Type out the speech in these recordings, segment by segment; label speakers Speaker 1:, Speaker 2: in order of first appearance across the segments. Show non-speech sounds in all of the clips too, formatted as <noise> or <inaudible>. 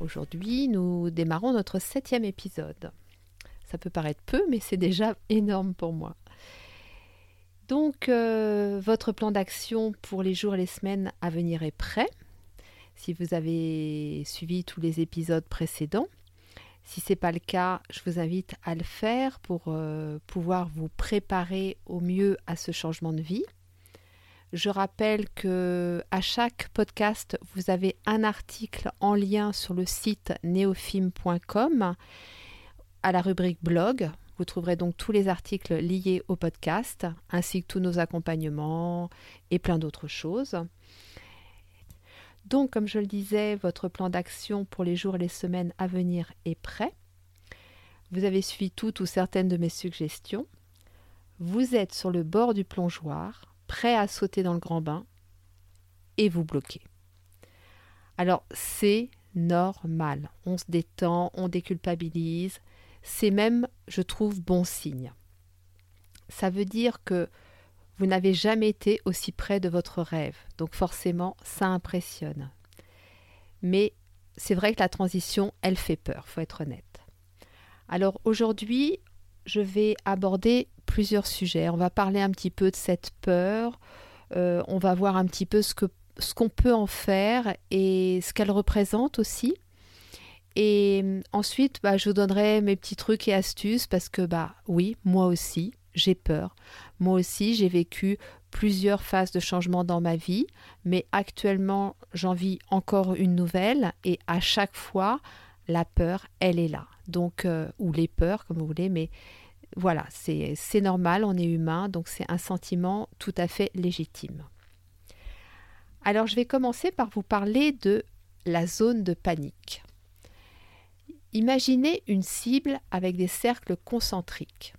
Speaker 1: Aujourd'hui, nous démarrons notre septième épisode. Ça peut paraître peu, mais c'est déjà énorme pour moi. Donc, euh, votre plan d'action pour les jours et les semaines à venir est prêt. Si vous avez suivi tous les épisodes précédents, si ce n'est pas le cas, je vous invite à le faire pour euh, pouvoir vous préparer au mieux à ce changement de vie. Je rappelle que à chaque podcast, vous avez un article en lien sur le site neofilm.com à la rubrique blog. Vous trouverez donc tous les articles liés au podcast, ainsi que tous nos accompagnements et plein d'autres choses. Donc, comme je le disais, votre plan d'action pour les jours et les semaines à venir est prêt. Vous avez suivi toutes ou certaines de mes suggestions. Vous êtes sur le bord du plongeoir prêt à sauter dans le grand bain et vous bloquez. Alors c'est normal, on se détend, on déculpabilise, c'est même, je trouve, bon signe. Ça veut dire que vous n'avez jamais été aussi près de votre rêve, donc forcément ça impressionne. Mais c'est vrai que la transition, elle fait peur, faut être honnête. Alors aujourd'hui, je vais aborder sujets. On va parler un petit peu de cette peur, euh, on va voir un petit peu ce que ce qu'on peut en faire et ce qu'elle représente aussi. Et euh, ensuite, bah, je vous donnerai mes petits trucs et astuces parce que, bah oui, moi aussi, j'ai peur. Moi aussi, j'ai vécu plusieurs phases de changement dans ma vie, mais actuellement, j'en vis encore une nouvelle et à chaque fois, la peur, elle est là. Donc, euh, ou les peurs, comme vous voulez, mais voilà, c'est normal, on est humain, donc c'est un sentiment tout à fait légitime. Alors je vais commencer par vous parler de la zone de panique. Imaginez une cible avec des cercles concentriques.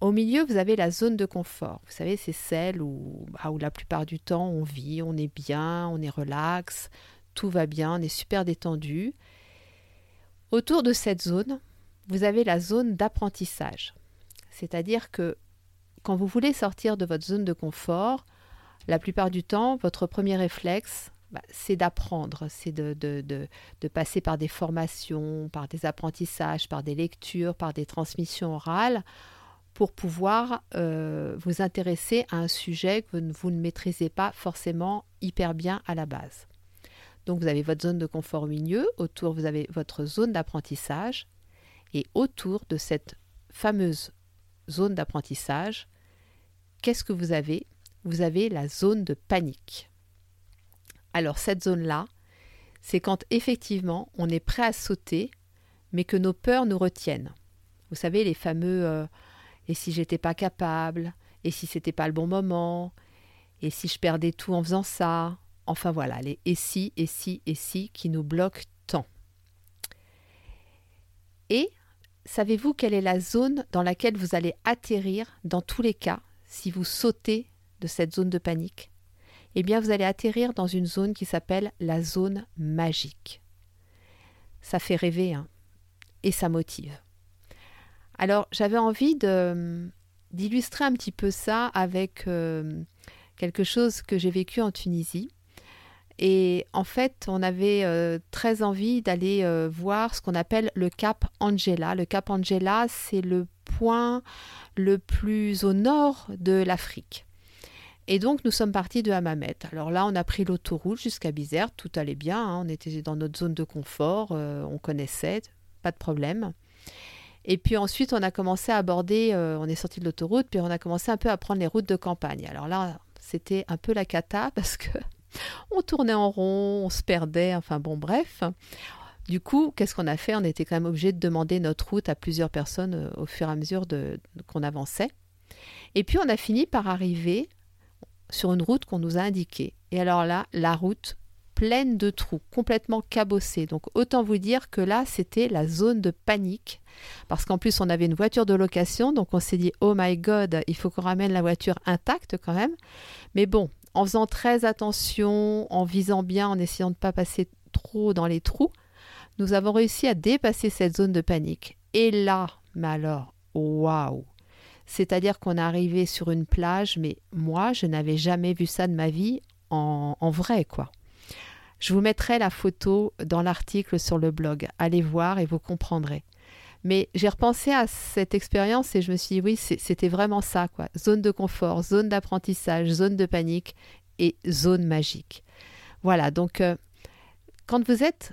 Speaker 1: Au milieu, vous avez la zone de confort. Vous savez, c'est celle où, bah, où la plupart du temps on vit, on est bien, on est relax, tout va bien, on est super détendu. Autour de cette zone, vous avez la zone d'apprentissage. C'est-à-dire que quand vous voulez sortir de votre zone de confort, la plupart du temps, votre premier réflexe, bah, c'est d'apprendre, c'est de, passer par des formations, par des apprentissages, par des lectures, par des transmissions orales, pour pouvoir euh, vous intéresser à un sujet que vous ne maîtrisez pas forcément hyper bien à la base. Donc vous avez votre zone de confort au milieu, autour vous avez votre zone d'apprentissage, et autour de cette fameuse zone d'apprentissage, qu'est-ce que vous avez? Vous avez la zone de panique. Alors cette zone-là, c'est quand effectivement on est prêt à sauter, mais que nos peurs nous retiennent. Vous savez, les fameux euh, et si j'étais pas capable, et si c'était pas le bon moment, et si je perdais tout en faisant ça? Enfin voilà, les et si, et si, et si qui nous bloquent tant. Et savez-vous quelle est la zone dans laquelle vous allez atterrir dans tous les cas si vous sautez de cette zone de panique? Eh bien, vous allez atterrir dans une zone qui s'appelle la zone magique. Ça fait rêver, hein et ça motive. Alors, j'avais envie d'illustrer un petit peu ça avec euh, quelque chose que j'ai vécu en Tunisie. Et en fait, on avait euh, très envie d'aller euh, voir ce qu'on appelle le cap Angela. Le cap Angela, c'est le point le plus au nord de l'Afrique. Et donc, nous sommes partis de Hammamet. Alors là, on a pris l'autoroute jusqu'à Bizerte, tout allait bien, hein. on était dans notre zone de confort, euh, on connaissait, pas de problème. Et puis ensuite, on a commencé à aborder, on est sorti de l'autoroute, puis on a commencé un peu à prendre les routes de campagne. Alors là, c'était un peu la cata <laughs> parce que on tournait en rond, on se perdait, enfin bon, bref. Du coup, qu'est-ce qu'on a fait? On était quand même obligé de demander notre route à plusieurs personnes euh, au fur et à mesure qu'on avançait. Et puis on a fini par arriver sur une route qu'on nous a indiquée. Et alors là, la route, pleine de trous, complètement cabossée. Donc autant vous dire que là, c'était la zone de panique. Parce qu'en plus, on avait une voiture de location, donc on s'est dit, oh my god, il faut qu'on ramène la voiture intacte quand même. Mais bon, en faisant très attention, en visant bien, en essayant de ne pas passer trop dans les trous, nous avons réussi à dépasser cette zone de panique. Et là, mais alors, waouh C'est-à-dire qu'on est arrivé sur une plage, mais moi, je n'avais jamais vu ça de ma vie en, en vrai, quoi. Je vous mettrai la photo dans l'article sur le blog. Allez voir et vous comprendrez. Mais j'ai repensé à cette expérience et je me suis dit, oui, c'était vraiment ça, quoi. Zone de confort, zone d'apprentissage, zone de panique et zone magique. Voilà, donc euh, quand vous êtes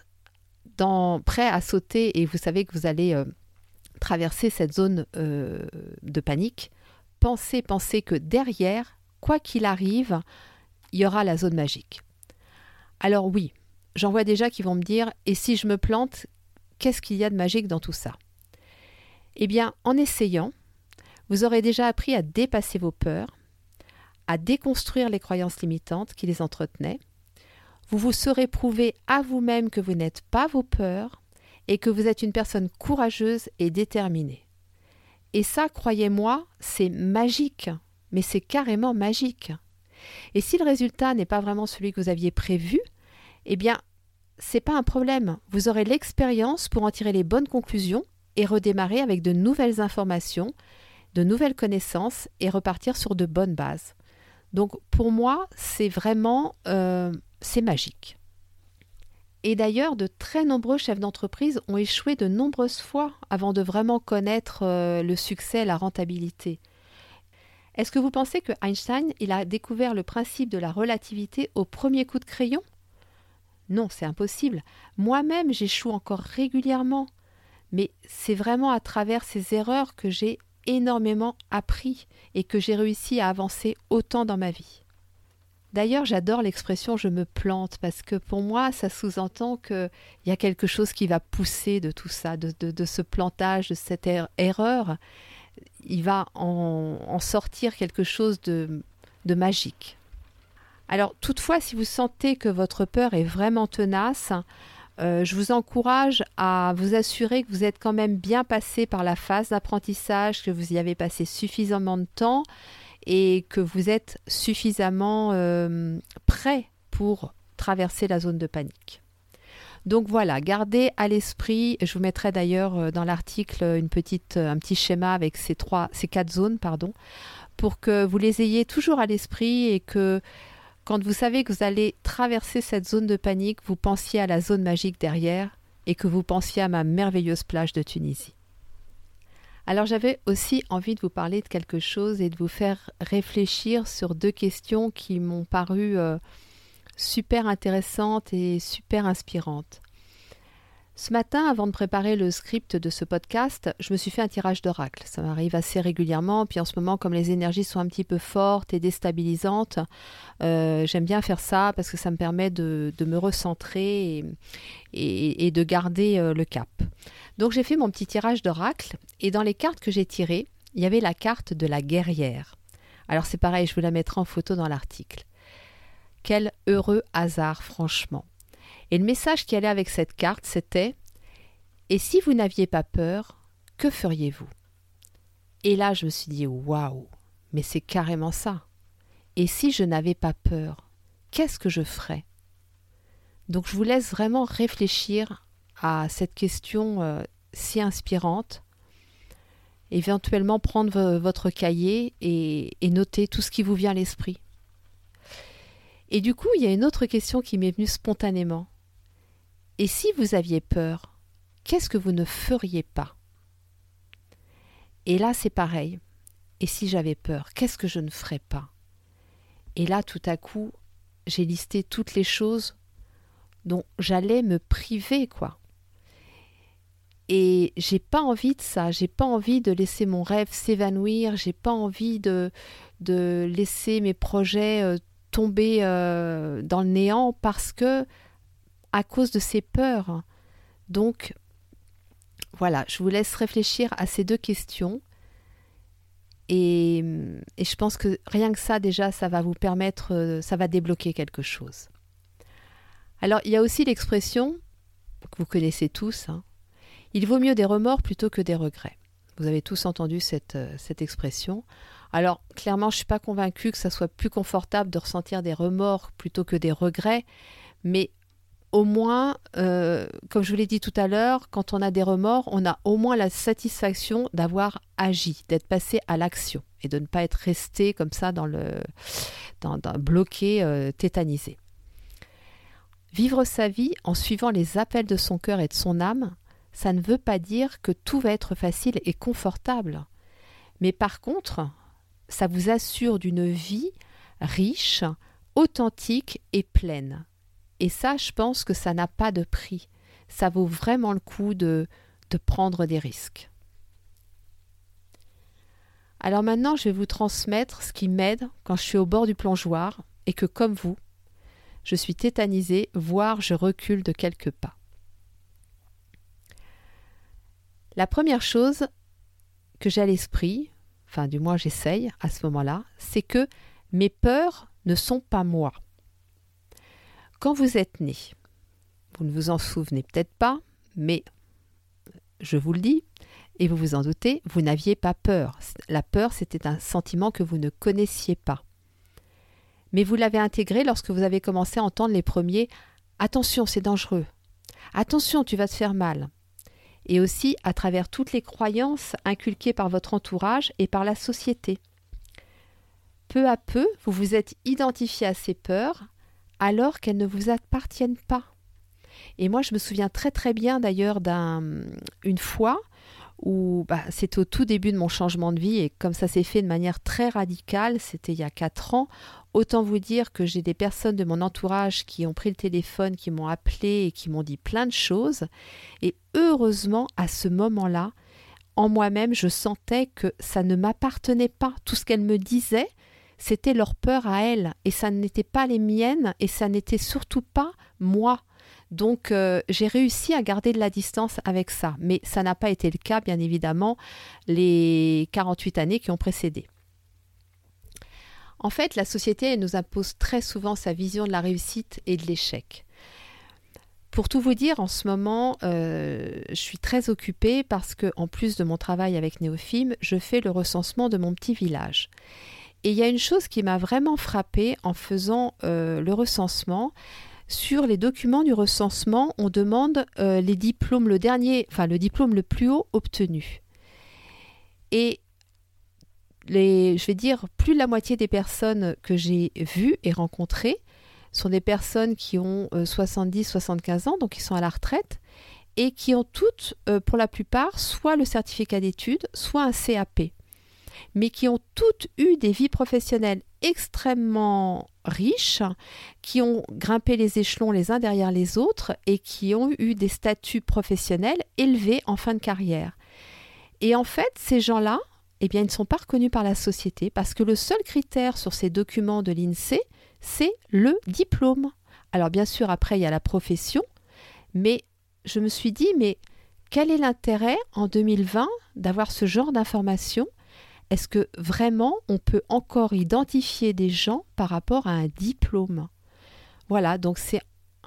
Speaker 1: prêt à sauter et vous savez que vous allez euh, traverser cette zone euh, de panique, pensez, pensez que derrière, quoi qu'il arrive, il y aura la zone magique. Alors oui, j'en vois déjà qui vont me dire, et si je me plante, qu'est-ce qu'il y a de magique dans tout ça? Eh bien, en essayant, vous aurez déjà appris à dépasser vos peurs, à déconstruire les croyances limitantes qui les entretenaient. Vous vous serez prouvé à vous-même que vous n'êtes pas vos peurs et que vous êtes une personne courageuse et déterminée. Et ça, croyez-moi, c'est magique, mais c'est carrément magique. Et si le résultat n'est pas vraiment celui que vous aviez prévu, eh bien, c'est pas un problème. Vous aurez l'expérience pour en tirer les bonnes conclusions et redémarrer avec de nouvelles informations, de nouvelles connaissances et repartir sur de bonnes bases. Donc pour moi, c'est vraiment euh, c'est magique. Et d'ailleurs, de très nombreux chefs d'entreprise ont échoué de nombreuses fois avant de vraiment connaître euh, le succès, la rentabilité. Est-ce que vous pensez que Einstein, il a découvert le principe de la relativité au premier coup de crayon? Non, c'est impossible. Moi-même, j'échoue encore régulièrement. Mais c'est vraiment à travers ces erreurs que j'ai énormément appris et que j'ai réussi à avancer autant dans ma vie. D'ailleurs, j'adore l'expression je me plante parce que pour moi, ça sous-entend qu'il y a quelque chose qui va pousser de tout ça, de, ce plantage, de cette er-, erreur. Il va en, sortir quelque chose de magique. Alors, toutefois, si vous sentez que votre peur est vraiment tenace, euh, je vous encourage à vous assurer que vous êtes quand même bien passé par la phase d'apprentissage, que vous y avez passé suffisamment de temps et que vous êtes suffisamment euh, prêt pour traverser la zone de panique. Donc voilà, gardez à l'esprit, je vous mettrai d'ailleurs euh, dans l'article un petit schéma avec ces trois, ces quatre zones, pardon, pour que vous les ayez toujours à l'esprit et que quand vous savez que vous allez traverser cette zone de panique, vous pensiez à la zone magique derrière et que vous pensiez à ma merveilleuse plage de Tunisie. Alors j'avais aussi envie de vous parler de quelque chose et de vous faire réfléchir sur deux questions qui m'ont paru euh, super intéressantes et super inspirantes. Ce matin, avant de préparer le script de ce podcast, je me suis fait un tirage d'oracle. Ça m'arrive assez régulièrement. Puis en ce moment, comme les énergies sont un petit peu fortes et déstabilisantes, euh, j'aime bien faire ça parce que ça me permet de, me recentrer et, de garder euh, le cap. Donc j'ai fait mon petit tirage d'oracle et dans les cartes que j'ai tirées, il y avait la carte de la guerrière. Alors c'est pareil, je vous la mettrai en photo dans l'article. Quel heureux hasard, franchement. Et le message qui allait avec cette carte, c'était Et si vous n'aviez pas peur, que feriez-vous? Et là, je me suis dit Waouh, mais c'est carrément ça. Et si je n'avais pas peur, qu'est-ce que je ferais? Donc, je vous laisse vraiment réfléchir à cette question euh, si inspirante. Éventuellement, prendre votre cahier et, et noter tout ce qui vous vient à l'esprit. Et du coup, il y a une autre question qui m'est venue spontanément. Et si vous aviez peur, qu'est-ce que vous ne feriez pas? Et là, c'est pareil. Et si j'avais peur, qu'est-ce que je ne ferais pas? Et là, tout à coup, j'ai listé toutes les choses dont j'allais me priver, quoi. Et j'ai pas envie de ça, j'ai pas envie de laisser mon rêve s'évanouir, j'ai pas envie de, de laisser mes projets euh, tomber euh, dans le néant parce que à cause de ses peurs. Donc, voilà, je vous laisse réfléchir à ces deux questions. Et, et, je pense que rien que ça, déjà, ça va vous permettre, ça va débloquer quelque chose. Alors, il y a aussi l'expression que vous connaissez tous, hein, il vaut mieux des remords plutôt que des regrets. Vous avez tous entendu cette, euh, cette expression. Alors, clairement, je ne suis pas convaincue que ça soit plus confortable de ressentir des remords plutôt que des regrets, mais au moins, euh, comme je vous l'ai dit tout à l'heure, quand on a des remords, on a au moins la satisfaction d'avoir agi, d'être passé à l'action et de ne pas être resté comme ça dans le bloqué, euh, tétanisé. Vivre sa vie en suivant les appels de son cœur et de son âme, ça ne veut pas dire que tout va être facile et confortable. Mais par contre, ça vous assure d'une vie riche, authentique et pleine. Et ça, je pense que ça n'a pas de prix. Ça vaut vraiment le coup de, de prendre des risques. Alors maintenant, je vais vous transmettre ce qui m'aide quand je suis au bord du plongeoir et que, comme vous, je suis tétanisée, voire je recule de quelques pas. La première chose que j'ai à l'esprit, enfin du moins j'essaye à ce moment-là, c'est que mes peurs ne sont pas moi. Quand vous êtes né, vous ne vous en souvenez peut-être pas, mais je vous le dis, et vous vous en doutez, vous n'aviez pas peur. La peur, c'était un sentiment que vous ne connaissiez pas. Mais vous l'avez intégré lorsque vous avez commencé à entendre les premiers Attention, c'est dangereux. Attention, tu vas te faire mal. Et aussi à travers toutes les croyances inculquées par votre entourage et par la société. Peu à peu, vous vous êtes identifié à ces peurs alors qu'elles ne vous appartiennent pas. Et moi, je me souviens très très bien d'ailleurs d'une fois où bah, au tout début de mon changement de vie et comme ça s'est fait de manière très radicale, c'était il y a quatre ans, autant vous dire que j'ai des personnes de mon entourage qui ont pris le téléphone, qui m'ont appelé et qui m'ont dit plein de choses. Et heureusement, à ce moment-là, en moi-même, je sentais que ça ne m'appartenait pas. Tout ce qu'elles me disaient, c'était leur peur à elles et ça n'était pas les miennes et ça n'était surtout pas moi. Donc euh, j'ai réussi à garder de la distance avec ça, mais ça n'a pas été le cas bien évidemment les 48 années qui ont précédé. En fait, la société nous impose très souvent sa vision de la réussite et de l'échec. Pour tout vous dire, en ce moment, euh, je suis très occupée parce que, en plus de mon travail avec Néophime, je fais le recensement de mon petit village. Et il y a une chose qui m'a vraiment frappée en faisant euh, le recensement. Sur les documents du recensement, on demande euh, les diplômes, le dernier, enfin le diplôme le plus haut obtenu. Et les, je vais dire, plus de la moitié des personnes que j'ai vues et rencontrées sont des personnes qui ont 70-75 euh, ans, donc qui sont à la retraite, et qui ont toutes, pour la plupart, soit le certificat d'études, soit un CAP mais qui ont toutes eu des vies professionnelles extrêmement riches, qui ont grimpé les échelons les uns derrière les autres et qui ont eu des statuts professionnels élevés en fin de carrière. Et en fait, ces gens-là, eh bien, ils ne sont pas reconnus par la société parce que le seul critère sur ces documents de l'INSEE, c'est le diplôme. Alors bien sûr, après, il y a la profession, mais je me suis dit, mais quel est l'intérêt en 2020 d'avoir ce genre d'informations est-ce que vraiment on peut encore identifier des gens par rapport à un diplôme? Voilà, donc c'est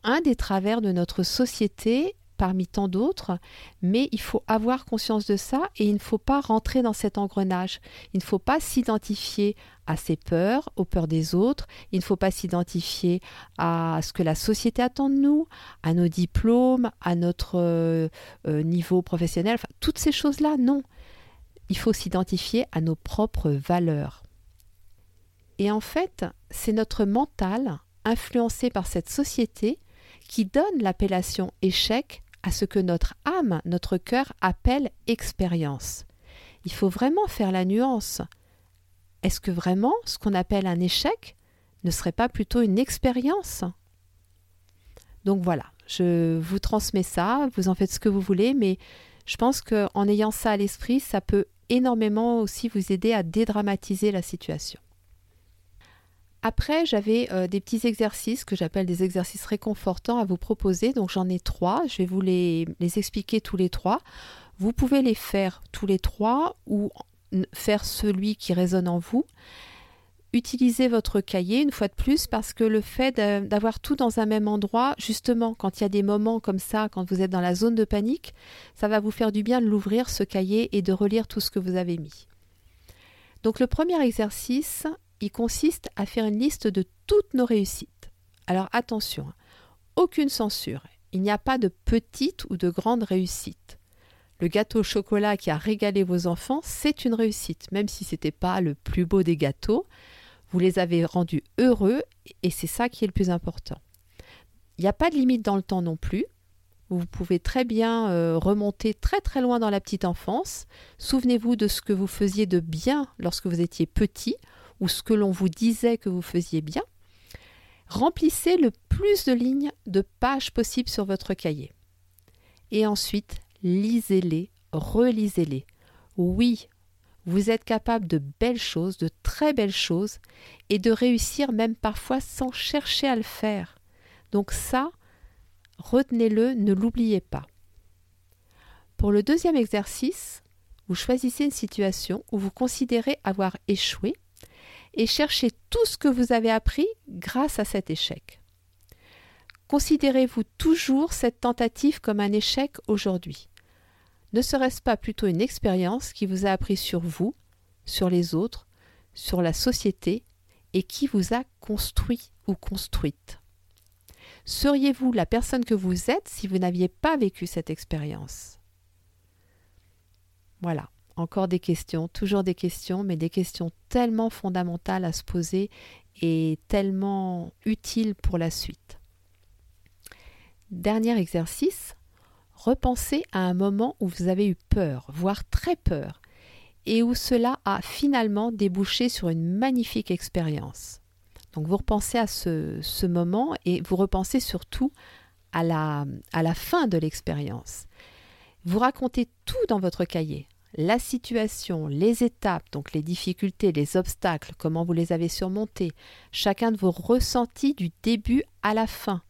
Speaker 1: un des travers de notre société parmi tant d'autres, mais il faut avoir conscience de ça et il ne faut pas rentrer dans cet engrenage. Il ne faut pas s'identifier à ses peurs, aux peurs des autres, il ne faut pas s'identifier à ce que la société attend de nous, à nos diplômes, à notre euh, euh, niveau professionnel, enfin, toutes ces choses-là, non il faut s'identifier à nos propres valeurs. Et en fait, c'est notre mental, influencé par cette société, qui donne l'appellation échec à ce que notre âme, notre cœur appelle expérience. Il faut vraiment faire la nuance. Est-ce que vraiment ce qu'on appelle un échec ne serait pas plutôt une expérience? Donc voilà, je vous transmets ça, vous en faites ce que vous voulez, mais je pense qu'en ayant ça à l'esprit, ça peut énormément aussi vous aider à dédramatiser la situation. Après, j'avais euh, des petits exercices que j'appelle des exercices réconfortants à vous proposer. Donc j'en ai trois. Je vais vous les, les, expliquer tous les trois. Vous pouvez les faire tous les trois ou faire celui qui résonne en vous. Utilisez votre cahier une fois de plus parce que le fait d'avoir tout dans un même endroit, justement, quand il y a des moments comme ça, quand vous êtes dans la zone de panique, ça va vous faire du bien de l'ouvrir, ce cahier, et de relire tout ce que vous avez mis. Donc le premier exercice, il consiste à faire une liste de toutes nos réussites. Alors attention, hein, aucune censure. Il n'y a pas de petite ou de grande réussite. Le gâteau au chocolat qui a régalé vos enfants, c'est une réussite, même si ce n'était pas le plus beau des gâteaux. Vous les avez rendus heureux et c'est ça qui est le plus important. Il n'y a pas de limite dans le temps non plus. Vous pouvez très bien euh, remonter très très loin dans la petite enfance. Souvenez-vous de ce que vous faisiez de bien lorsque vous étiez petit ou ce que l'on vous disait que vous faisiez bien. Remplissez le plus de lignes, de pages possibles sur votre cahier. Et ensuite, lisez-les, relisez-les. Oui, vous êtes capable de belles choses, de très belles choses, et de réussir même parfois sans chercher à le faire. Donc ça, retenez-le, ne l'oubliez pas. Pour le deuxième exercice, vous choisissez une situation où vous considérez avoir échoué et cherchez tout ce que vous avez appris grâce à cet échec. Considérez-vous toujours cette tentative comme un échec aujourd'hui ne serait-ce pas plutôt une expérience qui vous a appris sur vous, sur les autres, sur la société et qui vous a construit ou construite? Seriez-vous la personne que vous êtes si vous n'aviez pas vécu cette expérience? Voilà, encore des questions, toujours des questions, mais des questions tellement fondamentales à se poser et tellement utiles pour la suite. Dernier exercice, repensez à un moment où vous avez eu peur, voire très peur, et où cela a finalement débouché sur une magnifique expérience. Donc vous repensez à ce, moment et vous repensez surtout à la, à la fin de l'expérience. Vous racontez tout dans votre cahier. La situation, les étapes, donc les difficultés, les obstacles, comment vous les avez surmontés, chacun de vos ressentis du début à la fin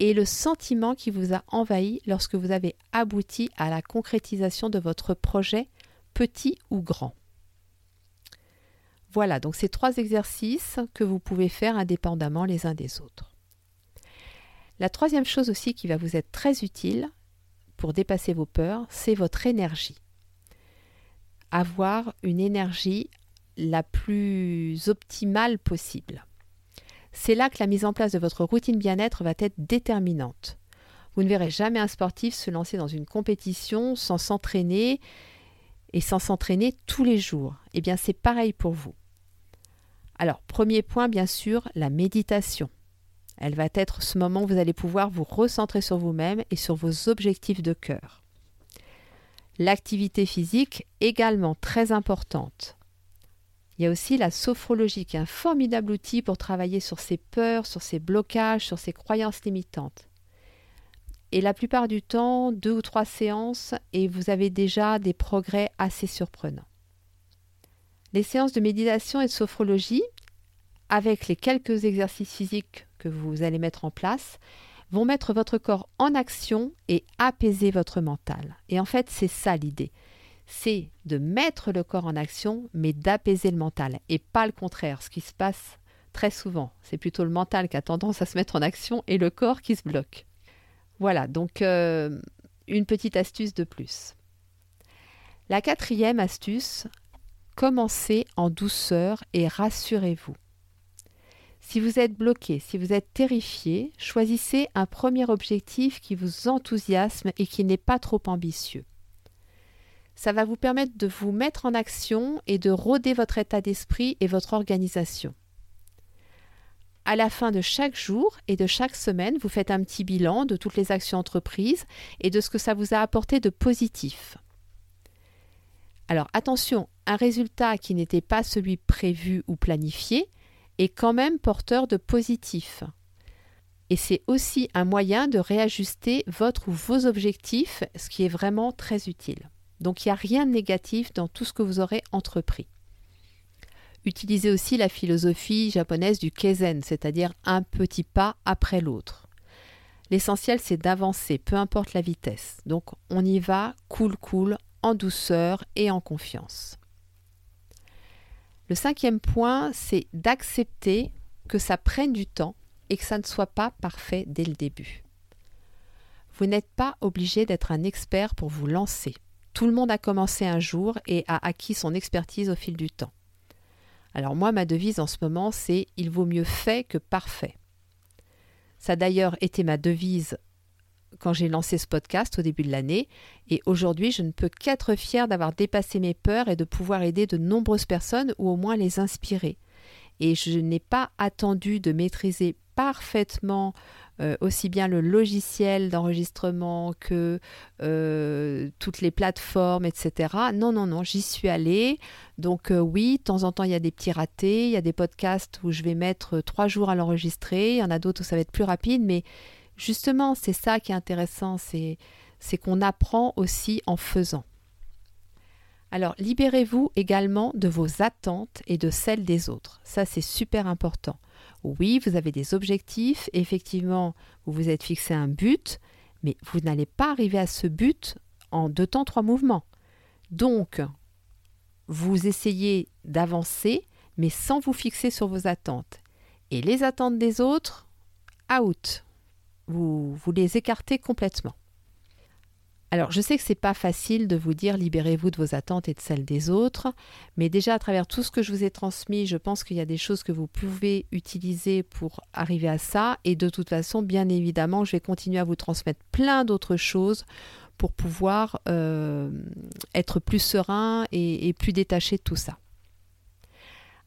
Speaker 1: et le sentiment qui vous a envahi lorsque vous avez abouti à la concrétisation de votre projet, petit ou grand. Voilà, donc ces trois exercices que vous pouvez faire indépendamment les uns des autres. La troisième chose aussi qui va vous être très utile pour dépasser vos peurs, c'est votre énergie. Avoir une énergie la plus optimale possible. C'est là que la mise en place de votre routine bien-être va être déterminante. Vous ne verrez jamais un sportif se lancer dans une compétition sans s'entraîner et sans s'entraîner tous les jours. Eh bien, c'est pareil pour vous. Alors, premier point, bien sûr, la méditation. Elle va être ce moment où vous allez pouvoir vous recentrer sur vous-même et sur vos objectifs de cœur. L'activité physique également très importante. Il y a aussi la sophrologie qui est un formidable outil pour travailler sur ses peurs, sur ses blocages, sur ses croyances limitantes. Et la plupart du temps, deux ou trois séances et vous avez déjà des progrès assez surprenants. Les séances de méditation et de sophrologie, avec les quelques exercices physiques que vous allez mettre en place, vont mettre votre corps en action et apaiser votre mental. Et en fait, c'est ça l'idée c'est de mettre le corps en action, mais d'apaiser le mental, et pas le contraire, ce qui se passe très souvent. C'est plutôt le mental qui a tendance à se mettre en action et le corps qui se bloque. Voilà, donc euh, une petite astuce de plus. La quatrième astuce, commencez en douceur et rassurez-vous. Si vous êtes bloqué, si vous êtes terrifié, choisissez un premier objectif qui vous enthousiasme et qui n'est pas trop ambitieux ça va vous permettre de vous mettre en action et de rôder votre état d'esprit et votre organisation. À la fin de chaque jour et de chaque semaine, vous faites un petit bilan de toutes les actions entreprises et de ce que ça vous a apporté de positif. Alors attention, un résultat qui n'était pas celui prévu ou planifié est quand même porteur de positif. Et c'est aussi un moyen de réajuster votre ou vos objectifs, ce qui est vraiment très utile. Donc il n'y a rien de négatif dans tout ce que vous aurez entrepris. Utilisez aussi la philosophie japonaise du keizen, c'est-à-dire un petit pas après l'autre. L'essentiel c'est d'avancer, peu importe la vitesse. Donc on y va cool cool, en douceur et en confiance. Le cinquième point, c'est d'accepter que ça prenne du temps et que ça ne soit pas parfait dès le début. Vous n'êtes pas obligé d'être un expert pour vous lancer. Tout le monde a commencé un jour et a acquis son expertise au fil du temps. Alors moi, ma devise en ce moment, c'est Il vaut mieux fait que parfait. Ça a d'ailleurs été ma devise quand j'ai lancé ce podcast au début de l'année, et aujourd'hui je ne peux qu'être fière d'avoir dépassé mes peurs et de pouvoir aider de nombreuses personnes ou au moins les inspirer. Et je n'ai pas attendu de maîtriser parfaitement euh, aussi bien le logiciel d'enregistrement que euh, toutes les plateformes, etc. Non, non, non, j'y suis allée. Donc euh, oui, de temps en temps, il y a des petits ratés. Il y a des podcasts où je vais mettre trois jours à l'enregistrer. Il y en a d'autres où ça va être plus rapide. Mais justement, c'est ça qui est intéressant, c'est qu'on apprend aussi en faisant. Alors, libérez-vous également de vos attentes et de celles des autres. Ça, c'est super important. Oui, vous avez des objectifs, effectivement, vous vous êtes fixé un but, mais vous n'allez pas arriver à ce but en deux temps, trois mouvements. Donc, vous essayez d'avancer, mais sans vous fixer sur vos attentes. Et les attentes des autres, out. Vous, vous les écartez complètement. Alors, je sais que c'est pas facile de vous dire libérez-vous de vos attentes et de celles des autres, mais déjà à travers tout ce que je vous ai transmis, je pense qu'il y a des choses que vous pouvez utiliser pour arriver à ça. Et de toute façon, bien évidemment, je vais continuer à vous transmettre plein d'autres choses pour pouvoir euh, être plus serein et, et plus détaché de tout ça.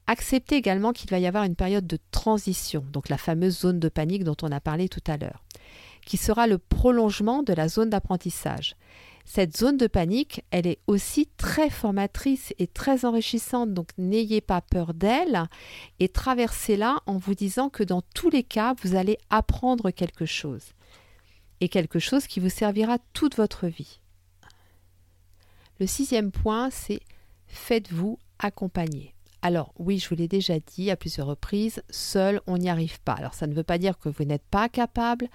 Speaker 1: Acceptez également qu'il va y avoir une période de transition, donc la fameuse zone de panique dont on a parlé tout à l'heure qui sera le prolongement de la zone d'apprentissage. Cette zone de panique, elle est aussi très formatrice et très enrichissante, donc n'ayez pas peur d'elle et traversez-la en vous disant que dans tous les cas, vous allez apprendre quelque chose et quelque chose qui vous servira toute votre vie. Le sixième point, c'est faites-vous accompagner. Alors oui, je vous l'ai déjà dit à plusieurs reprises, seul on n'y arrive pas. Alors ça ne veut pas dire que vous n'êtes pas capable,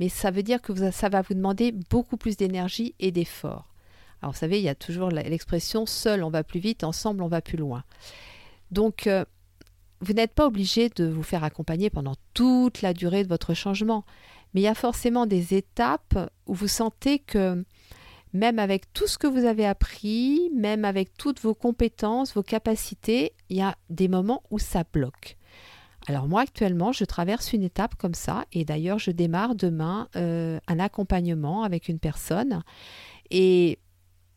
Speaker 1: mais ça veut dire que ça va vous demander beaucoup plus d'énergie et d'efforts. Alors vous savez, il y a toujours l'expression seul on va plus vite, ensemble on va plus loin. Donc euh, vous n'êtes pas obligé de vous faire accompagner pendant toute la durée de votre changement, mais il y a forcément des étapes où vous sentez que même avec tout ce que vous avez appris, même avec toutes vos compétences, vos capacités, il y a des moments où ça bloque. Alors moi actuellement, je traverse une étape comme ça et d'ailleurs je démarre demain euh, un accompagnement avec une personne et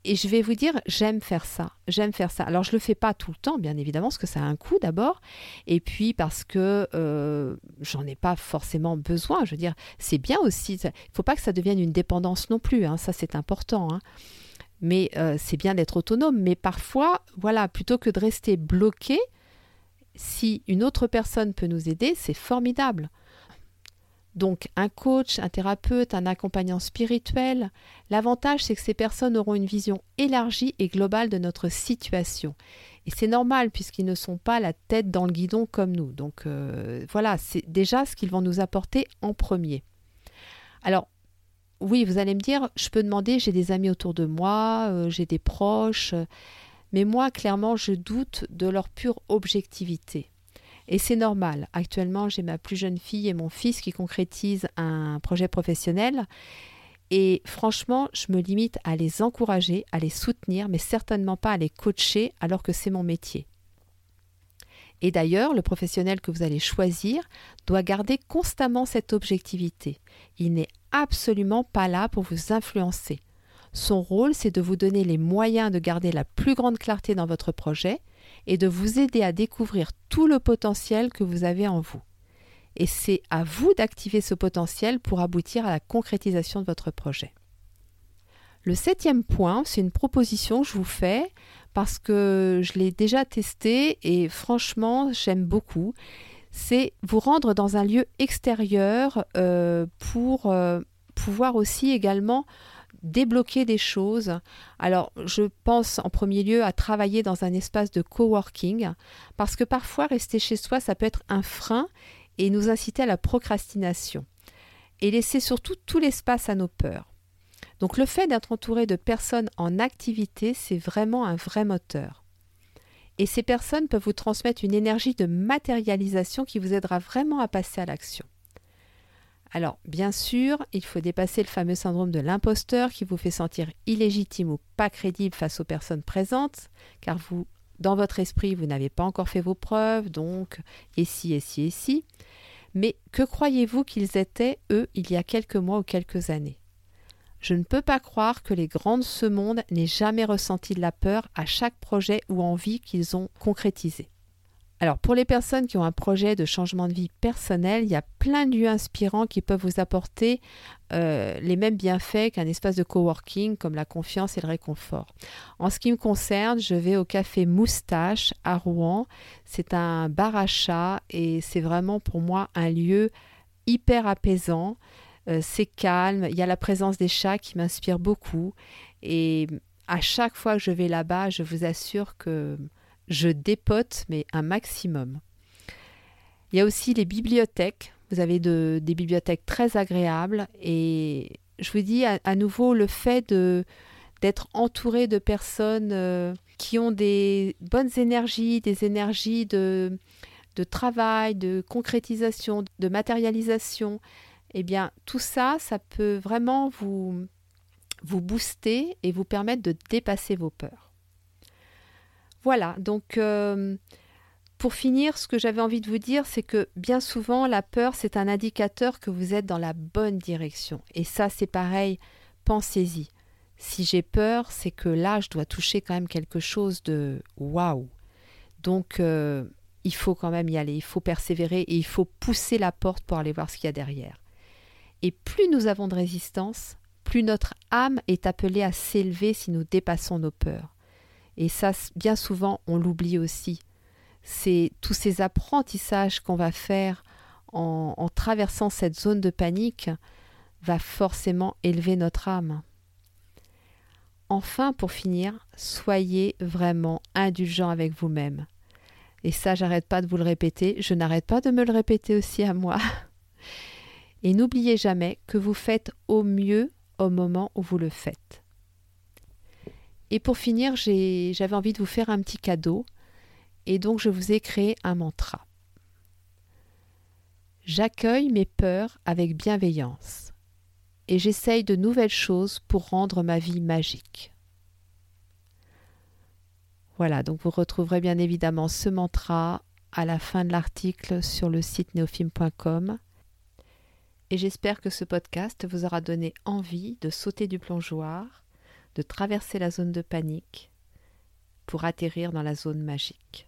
Speaker 1: et je vais vous dire, j'aime faire ça. J'aime faire ça. Alors, je ne le fais pas tout le temps, bien évidemment, parce que ça a un coût d'abord. Et puis, parce que euh, j'en ai pas forcément besoin. Je veux dire, c'est bien aussi. Il ne faut pas que ça devienne une dépendance non plus. Hein, ça, c'est important. Hein. Mais euh, c'est bien d'être autonome. Mais parfois, voilà, plutôt que de rester bloqué, si une autre personne peut nous aider, c'est formidable. Donc un coach, un thérapeute, un accompagnant spirituel, l'avantage c'est que ces personnes auront une vision élargie et globale de notre situation. Et c'est normal puisqu'ils ne sont pas la tête dans le guidon comme nous. Donc euh, voilà, c'est déjà ce qu'ils vont nous apporter en premier. Alors oui, vous allez me dire, je peux demander, j'ai des amis autour de moi, euh, j'ai des proches, mais moi clairement je doute de leur pure objectivité. Et c'est normal. Actuellement, j'ai ma plus jeune fille et mon fils qui concrétisent un projet professionnel. Et franchement, je me limite à les encourager, à les soutenir, mais certainement pas à les coacher alors que c'est mon métier. Et d'ailleurs, le professionnel que vous allez choisir doit garder constamment cette objectivité. Il n'est absolument pas là pour vous influencer. Son rôle, c'est de vous donner les moyens de garder la plus grande clarté dans votre projet et de vous aider à découvrir tout le potentiel que vous avez en vous. Et c'est à vous d'activer ce potentiel pour aboutir à la concrétisation de votre projet. Le septième point, c'est une proposition que je vous fais parce que je l'ai déjà testé et franchement j'aime beaucoup. C'est vous rendre dans un lieu extérieur euh, pour euh, pouvoir aussi également débloquer des choses. Alors, je pense en premier lieu à travailler dans un espace de coworking, parce que parfois rester chez soi, ça peut être un frein et nous inciter à la procrastination. Et laisser surtout tout l'espace à nos peurs. Donc le fait d'être entouré de personnes en activité, c'est vraiment un vrai moteur. Et ces personnes peuvent vous transmettre une énergie de matérialisation qui vous aidera vraiment à passer à l'action. Alors, bien sûr, il faut dépasser le fameux syndrome de l'imposteur qui vous fait sentir illégitime ou pas crédible face aux personnes présentes, car vous, dans votre esprit, vous n'avez pas encore fait vos preuves, donc, et si, et si, et si. Mais que croyez-vous qu'ils étaient, eux, il y a quelques mois ou quelques années? Je ne peux pas croire que les grands de ce monde n'aient jamais ressenti de la peur à chaque projet ou envie qu'ils ont concrétisé. Alors pour les personnes qui ont un projet de changement de vie personnel, il y a plein de lieux inspirants qui peuvent vous apporter euh, les mêmes bienfaits qu'un espace de coworking comme la confiance et le réconfort. En ce qui me concerne, je vais au café Moustache à Rouen. C'est un bar à chat et c'est vraiment pour moi un lieu hyper apaisant. Euh, c'est calme, il y a la présence des chats qui m'inspire beaucoup et à chaque fois que je vais là-bas, je vous assure que je dépote, mais un maximum. Il y a aussi les bibliothèques. Vous avez des bibliothèques très agréables et je vous dis à, nouveau le fait d'être entouré de personnes euh, qui ont des bonnes énergies, des énergies de, de travail, de concrétisation, de matérialisation, eh bien tout ça, ça peut vraiment vous, vous booster et vous permettre de dépasser vos peurs. Voilà, donc euh, pour finir, ce que j'avais envie de vous dire, c'est que bien souvent, la peur, c'est un indicateur que vous êtes dans la bonne direction. Et ça, c'est pareil, pensez-y. Si j'ai peur, c'est que là, je dois toucher quand même quelque chose de waouh. Donc, euh, il faut quand même y aller, il faut persévérer et il faut pousser la porte pour aller voir ce qu'il y a derrière. Et plus nous avons de résistance, plus notre âme est appelée à s'élever si nous dépassons nos peurs. Et ça, bien souvent, on l'oublie aussi. C'est tous ces apprentissages qu'on va faire en, traversant cette zone de panique va forcément élever notre âme. Enfin, pour finir, soyez vraiment indulgent avec vous-même. Et ça, j'arrête pas de vous le répéter, je n'arrête pas de me le répéter aussi à moi. <laughs> Et n'oubliez jamais que vous faites au mieux au moment où vous le faites. Et pour finir, j'avais envie de vous faire un petit cadeau. Et donc, je vous ai créé un mantra. J'accueille mes peurs avec bienveillance. Et j'essaye de nouvelles choses pour rendre ma vie magique. Voilà, donc vous retrouverez bien évidemment ce mantra à la fin de l'article sur le site neofilm.com. Et j'espère que ce podcast vous aura donné envie de sauter du plongeoir de traverser la zone de panique pour atterrir dans la zone magique.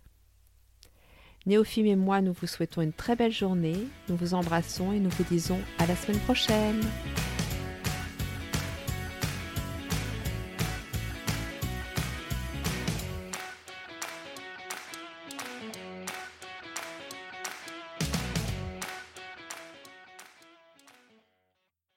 Speaker 1: Néophime et moi, nous vous souhaitons une très belle journée, nous vous embrassons et nous vous disons à la semaine prochaine.